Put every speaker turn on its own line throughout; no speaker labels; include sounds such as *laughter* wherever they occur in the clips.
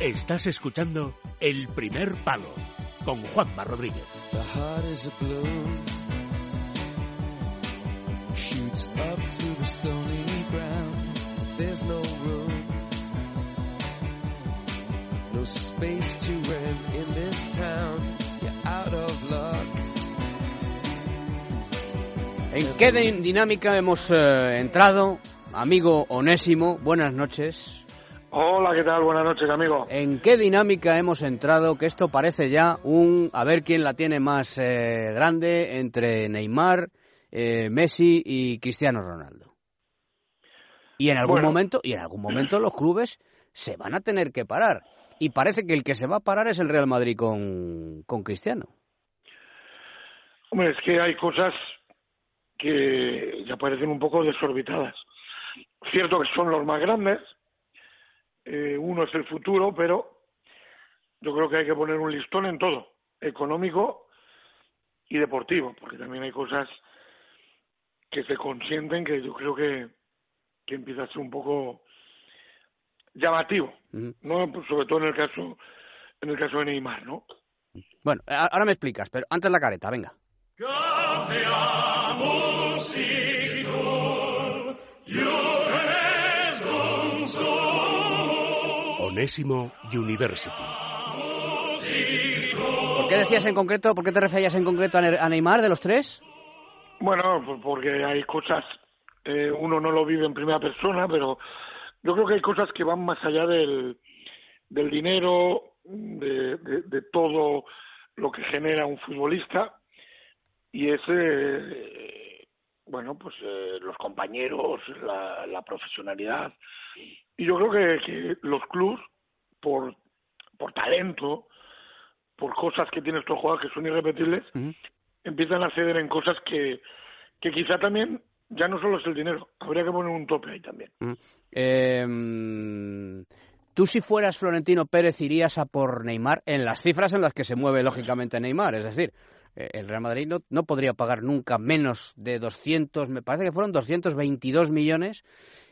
Estás escuchando El Primer Palo con Juanma Rodríguez.
The heart is a balloon. Shoots up through the stony ground. There's no room. No space to rent in this town. You're out of luck.
¿En qué din- dinámica hemos eh, entrado? Amigo Onésimo, buenas noches.
Hola, ¿qué tal? Buenas noches, amigo.
¿En qué dinámica hemos entrado? Que esto parece ya un a ver quién la tiene más eh, grande entre Neymar, eh, Messi y Cristiano Ronaldo. Y en algún
Bueno.
momento, y en algún momento los clubes se van a tener que parar. Y parece que el que se va a parar es el Real Madrid con, con Cristiano.
Hombre, es que hay cosas que ya parecen un poco desorbitadas. Cierto que son los más grandes, eh, uno es el futuro, pero yo creo que hay que poner un listón en todo, económico y deportivo, porque también hay cosas que se consienten que yo creo que, que empieza a ser un poco llamativo, no Pues sobre todo en el caso en el caso de Neymar, ¿no?
Bueno, ahora me explicas, pero antes la careta, venga.
Onésimo University.
¿Por qué decías en concreto, por qué te referías en concreto a Ne- a Neymar de los tres?
Bueno, pues porque hay cosas, eh, uno no lo vive en primera persona, pero yo creo que hay cosas que van más allá del, del dinero, de, de, de todo lo que genera un futbolista, y es, eh, bueno, pues eh, los compañeros, la, la profesionalidad. Y yo creo que, que los clubs, por, por talento, por cosas que tienen estos jugadores que son irrepetibles, empiezan a ceder en cosas que, que quizá también ya no solo es el dinero, habría que poner un tope ahí también.
Eh, Tú si fueras Florentino Pérez irías a por Neymar en las cifras en las que se mueve lógicamente Neymar, es decir, el Real Madrid no, no podría pagar nunca menos de 200, me parece que fueron 222 millones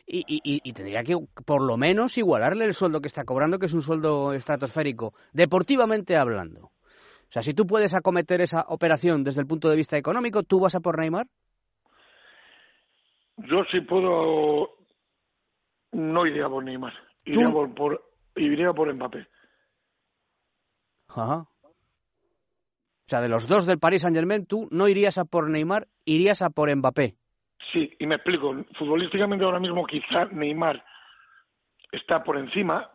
y, y- y- tendría que por lo menos igualarle el sueldo que está cobrando, que es un sueldo estratosférico, deportivamente hablando. O sea, si tú puedes acometer esa operación desde el punto de vista económico, ¿tú vas a por Neymar?
Yo si puedo, no iría por Neymar, iría
¿Tú?
por, por, iría por Mbappé.
Ajá. O sea, de los dos del Paris Saint Germain, tú no irías a por Neymar, irías a por Mbappé.
Sí, y me explico, futbolísticamente ahora mismo quizá Neymar está por encima,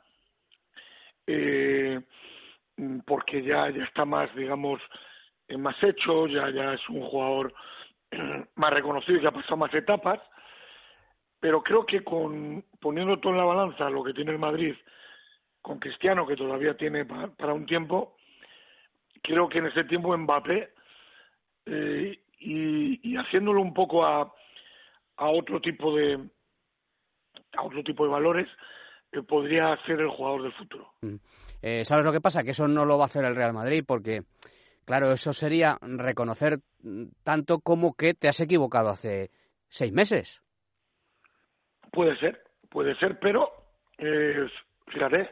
eh, porque ya, ya está más, digamos, eh, más hecho, ya, ya es un jugador *clears throat* más reconocido y que ha pasado más etapas, pero creo que con poniendo todo en la balanza lo que tiene el Madrid con Cristiano, que todavía tiene pa- para un tiempo, creo que en ese tiempo Mbappé, eh, y, y haciéndolo un poco a, a otro tipo de a otro tipo de valores, eh, podría ser el jugador del futuro.
Mm. Eh, ¿Sabes lo que pasa? Que eso no lo va a hacer el Real Madrid porque, claro, eso sería reconocer mm, tanto como que te has equivocado hace seis meses.
Puede ser, puede ser, pero eh, fíjate,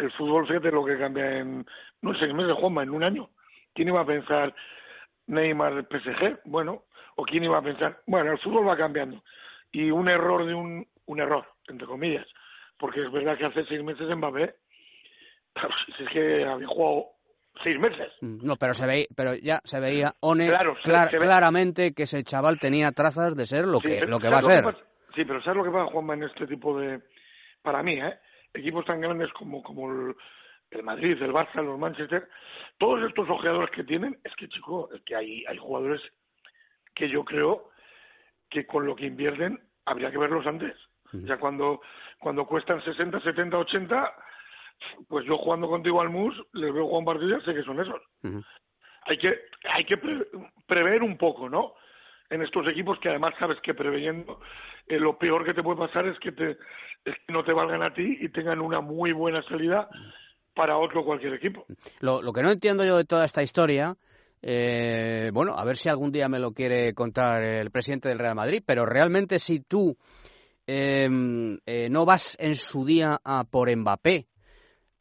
el fútbol, fíjate lo que cambia en, no sé, seis meses, Juanma, en un año. ¿Quién iba a pensar Neymar PSG? Bueno, o quién iba a pensar, bueno, el fútbol va cambiando. Y un error de un, un error, entre comillas, porque es verdad que hace seis meses Mbappé, si *laughs* es que había jugado seis meses.
Mm, No, pero se veía, pero ya se veía One
Claro, se-
clar-
se ve-
claramente que ese chaval tenía trazas de ser lo
Sí,
que, lo que va a
¿sabes
ser.
pasa? Sí, pero ¿sabes lo que pasa, Juanma, en este tipo de... Para mí, ¿eh? Equipos tan grandes como, como el, el Madrid, el Barça, los Manchester, todos estos ojeadores que tienen, es que, chico, es que hay, hay jugadores que yo creo que con lo que invierten habría que verlos antes. Ya cuando, cuando cuestan 60, 70, 80, pues yo jugando contigo al MUS, les veo jugar un partido y sé que son esos hay que hay que pre- prever un poco, ¿no? En estos equipos que además sabes que preveyendo eh, lo peor que te puede pasar es que te es que no te valgan a ti y tengan una muy buena salida para otro cualquier equipo.
Lo, lo que no entiendo yo de toda esta historia, eh, bueno, a ver si algún día me lo quiere contar el presidente del Real Madrid, pero realmente si tú eh, eh, no vas en su día a por Mbappé,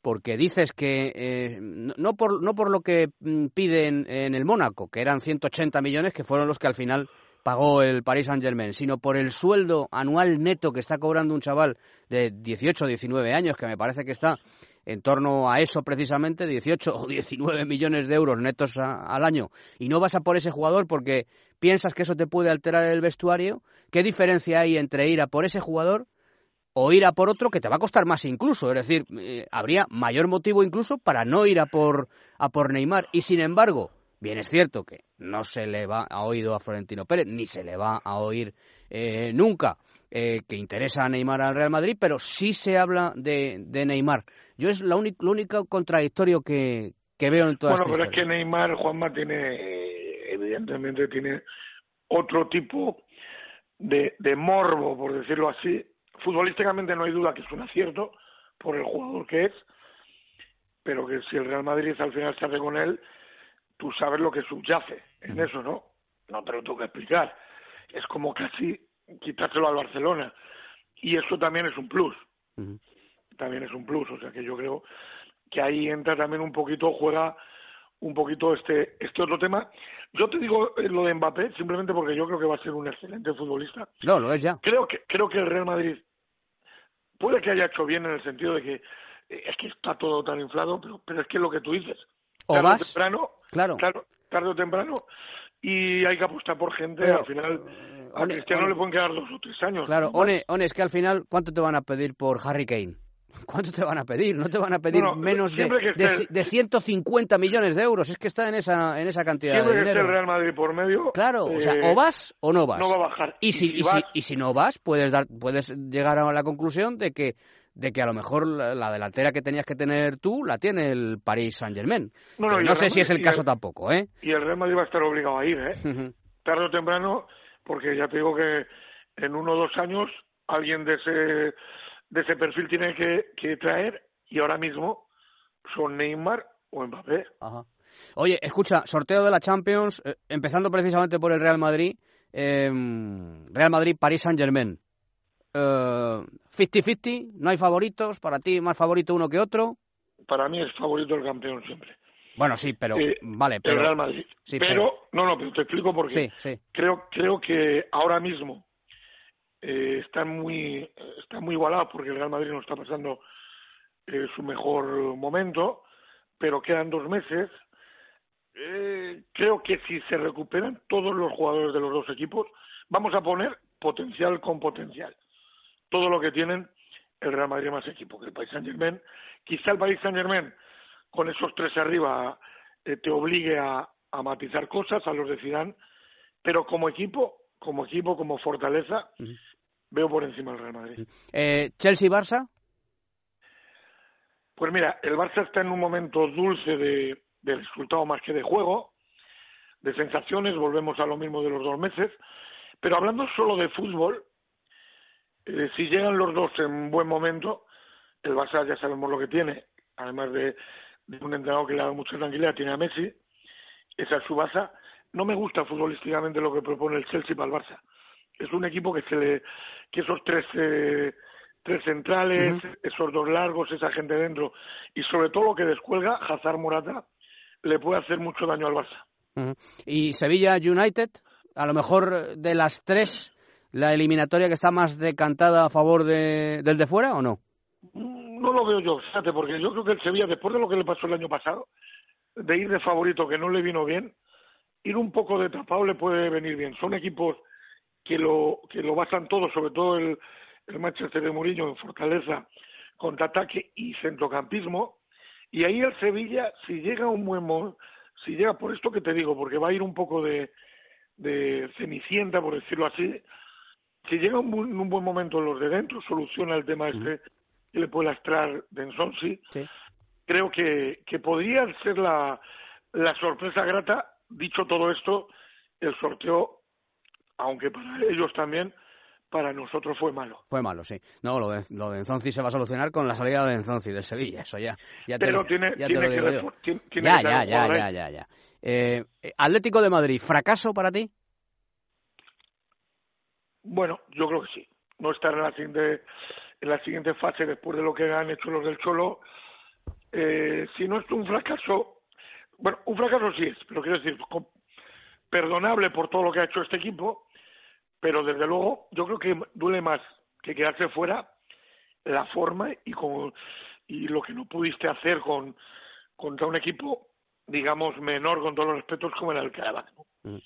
porque dices que eh, no, por, no por lo que mm, piden en el Mónaco, que eran 180 millones, que fueron los que al final pagó el Paris Saint-Germain, sino por el sueldo anual neto que está cobrando un chaval de 18 o 19 años, que me parece que está en torno a eso precisamente, 18 o 19 millones de euros netos al año, y no vas a por ese jugador porque piensas que eso te puede alterar el vestuario, ¿qué diferencia hay entre ir a por ese jugador o ir a por otro que te va a costar más incluso? Es decir, eh, habría mayor motivo incluso para no ir a por, a por Neymar. Y sin embargo, bien es cierto que no se le va a oído a Florentino Pérez, ni se le va a oír eh, nunca eh, que interesa a Neymar al Real Madrid, pero sí se habla de, de Neymar. Yo es la única, lo único contradictorio que, que veo en toda
Bueno,
esta
pero es que Neymar, Juanma, tiene, evidentemente, tiene otro tipo de, de morbo, por decirlo así. Futbolísticamente no hay duda que es un acierto por el jugador que es, pero que si el Real Madrid al final se hace con él, tú sabes lo que subyace en eso, ¿no? No te lo tengo que explicar. Es como casi quitárselo al Barcelona. Y eso también es un plus. También es un plus. O sea que yo creo que ahí entra también un poquito, juega un poquito este, este otro tema. Yo te digo eh, lo de Mbappé simplemente porque yo creo que va a ser un excelente futbolista.
No, lo es ya.
Creo que, creo que el Real Madrid puede que haya hecho bien en el sentido de que eh, es que está todo tan inflado, pero, pero es que es lo que tú dices.
O
tarde
vas,
o temprano,
claro.
claro, tarde o temprano, y hay que apostar por gente.
Pero,
al final,
eh,
a
One-
Cristiano
One-
le pueden quedar dos o tres años.
Claro. One, One, es que al final, ¿cuánto te van a pedir por Harry Kane? *laughs* ¿Cuánto te van a pedir? No te van a pedir
No, no,
menos de, de, de 150 millones de euros. Es que está en esa, en esa cantidad
Siempre
de
que esté
dinero.
el Real Madrid por medio,
Claro, o sea,
eh,
o vas o no vas.
no va a bajar.
Y si, y,
vas,
si, y si no vas, puedes, dar, puedes llegar a la conclusión de que, de que a lo mejor la, la delantera que tenías que tener tú la tiene el Paris Saint-Germain.
No,
Que
no,
sé si es el caso
el-
tampoco, ¿eh?
y el Real Madrid va a estar obligado a ir, ¿eh? tarde o temprano, porque ya te digo que en uno o dos años alguien de ese de ese perfil tiene que, que traer y ahora mismo son Neymar o Mbappé.
Ajá. Oye, escucha, sorteo de la Champions, eh, empezando precisamente por el Real Madrid, eh, Real Madrid, París Saint Germain. 50-50, no hay favoritos, para ti más favorito uno que otro.
Para mí es favorito el campeón siempre.
Bueno, sí, pero
Eh,
vale,
el
pero
Real Madrid.
sí,
pero, no, no, pero te explico por qué.
sí, sí.
Creo, creo que ahora mismo eh, están muy está muy igualados porque el Real Madrid no está pasando eh, su mejor momento, pero quedan dos meses. Eh, creo que si se recuperan todos los jugadores de los dos equipos, vamos a poner potencial con potencial. Todo lo que tienen el Real Madrid más equipo que el Paris Saint Germain. Quizá el Paris Saint Germain con esos tres arriba eh, te obligue a, a matizar cosas a los de Zidane, pero como equipo, como equipo, como fortaleza, veo por encima el Real Madrid.
Eh, Chelsea-Barça,
Pues mira, el Barça está en un momento dulce de, de resultado más que de juego, de sensaciones, volvemos a lo mismo de los dos meses, pero hablando solo de fútbol, eh, si llegan los dos en buen momento, el Barça ya sabemos lo que tiene, además de, de un entrenador que le da mucha tranquilidad, tiene a Messi, esa es su Barça. No me gusta futbolísticamente lo que propone el Chelsea para el Barça. Es un equipo que se le, que esos tres eh, tres centrales, esos dos largos, esa gente dentro y sobre todo lo que descuelga Hazard Morata le puede hacer mucho daño al Barça.
Y Sevilla United, a lo mejor de las tres, la eliminatoria que está más decantada a favor de, del de fuera o no?
Mm, No lo veo yo, fíjate, porque yo creo que el Sevilla, después de lo que le pasó el año pasado, de ir de favorito que no le vino bien, ir un poco de tapado le puede venir bien. Son equipos que lo que lo basan todo, sobre todo el, el Manchester de Mourinho en fortaleza, contraataque y centrocampismo. Y ahí el Sevilla, si llega un buen si llega por esto que te digo, porque va a ir un poco de, de cenicienta, por decirlo así, si llega un, en un buen momento los de dentro, soluciona el tema este que le puede lastrar Densonsi,
Sí.
creo que, que podría ser la, la sorpresa grata. Dicho todo esto, el sorteo, aunque para ellos también, para nosotros fue malo.
Fue malo, sí. No, lo de, lo de Enzonzi se va a solucionar con la salida de Enzonzi del Sevilla, eso ya. ya
Pero tiene,
ya te
tiene que,
yo.
tiene- tiene
Ya,
que
ya, ya, ya, ya, ya. Eh, eh, Atlético de Madrid, ¿fracaso para ti?
Bueno, yo creo que sí. No estar en la siguiente, en la siguiente fase después de lo que han hecho los del Cholo, eh, si no es un fracaso, bueno, un fracaso sí es, pero quiero decir, perdonable por todo lo que ha hecho este equipo, pero desde luego yo creo que duele más que quedarse fuera la forma y con y lo que no pudiste hacer con contra un equipo digamos menor con todos los respetos como era el que
mm.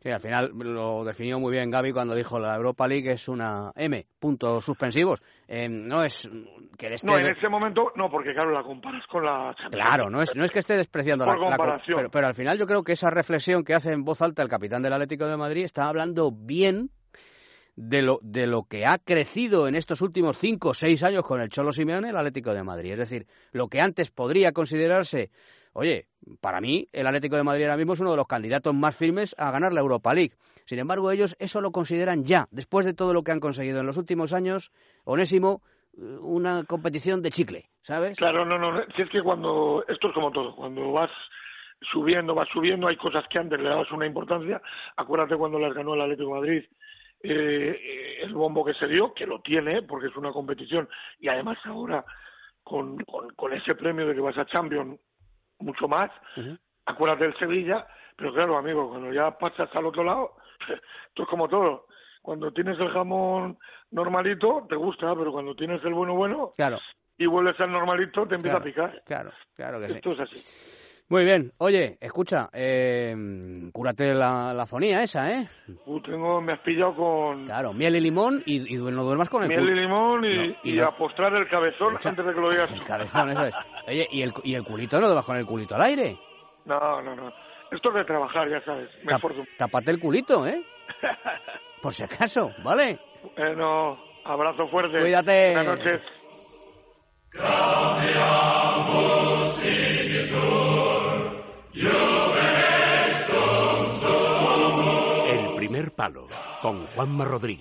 Sí, al final lo definió muy bien Gaby cuando dijo la Europa League es una M, puntos suspensivos. Eh, no es que
esté... No, en ese momento no, porque claro, la comparas con la
Claro, no es, no es que esté despreciando la, comparación. pero, pero, al final yo creo que esa reflexión que hace en voz alta el capitán del Atlético de Madrid está hablando bien de lo, de lo que ha crecido en estos últimos cinco o seis años con el Cholo Simeone el Atlético de Madrid. Es decir, lo que antes podría considerarse Oye, para mí el Atlético de Madrid ahora mismo es uno de los candidatos más firmes a ganar la Europa League. Sin embargo, ellos eso lo consideran ya, después de todo lo que han conseguido en los últimos años, Onésimo, eh, una competición de chicle, ¿sabes?
Claro, no, no, si es que cuando, esto es como todo, cuando vas subiendo, vas subiendo, hay cosas que antes le dabas una importancia, acuérdate cuando las ganó el Atlético de Madrid, eh, el bombo que se dio, que lo tiene, porque es una competición, y además ahora con, con, con ese premio de que vas a Champions mucho más. Acuérdate del Sevilla, pero claro, amigo, cuando ya pasas al otro lado, *laughs* esto es como todo. Cuando tienes el jamón normalito, te gusta, pero cuando tienes el bueno bueno
claro.
y vuelves al normalito, te empieza
a
picar.
Claro, claro que
Esto es así.
Muy bien. Oye, escucha, eh, cúrate la, la fonía esa, ¿eh?
Uh, tengo, me has pillado con...
Claro, miel y limón y, y no duermas con el
Miel y limón y, y, a postrar el cabezón antes de que lo digas.
El cabezón, eso es. *laughs* Oye, ¿y el, ¿y el culito no duermas con el culito al aire?
No, no, no. Esto es de trabajar, ya sabes. Me esfuerzo.
Tapate el culito, ¿eh? *laughs* Por si acaso, ¿vale?
Bueno, abrazo fuerte.
Cuídate.
Buenas noches.
Primer palo con Juanma Rodríguez.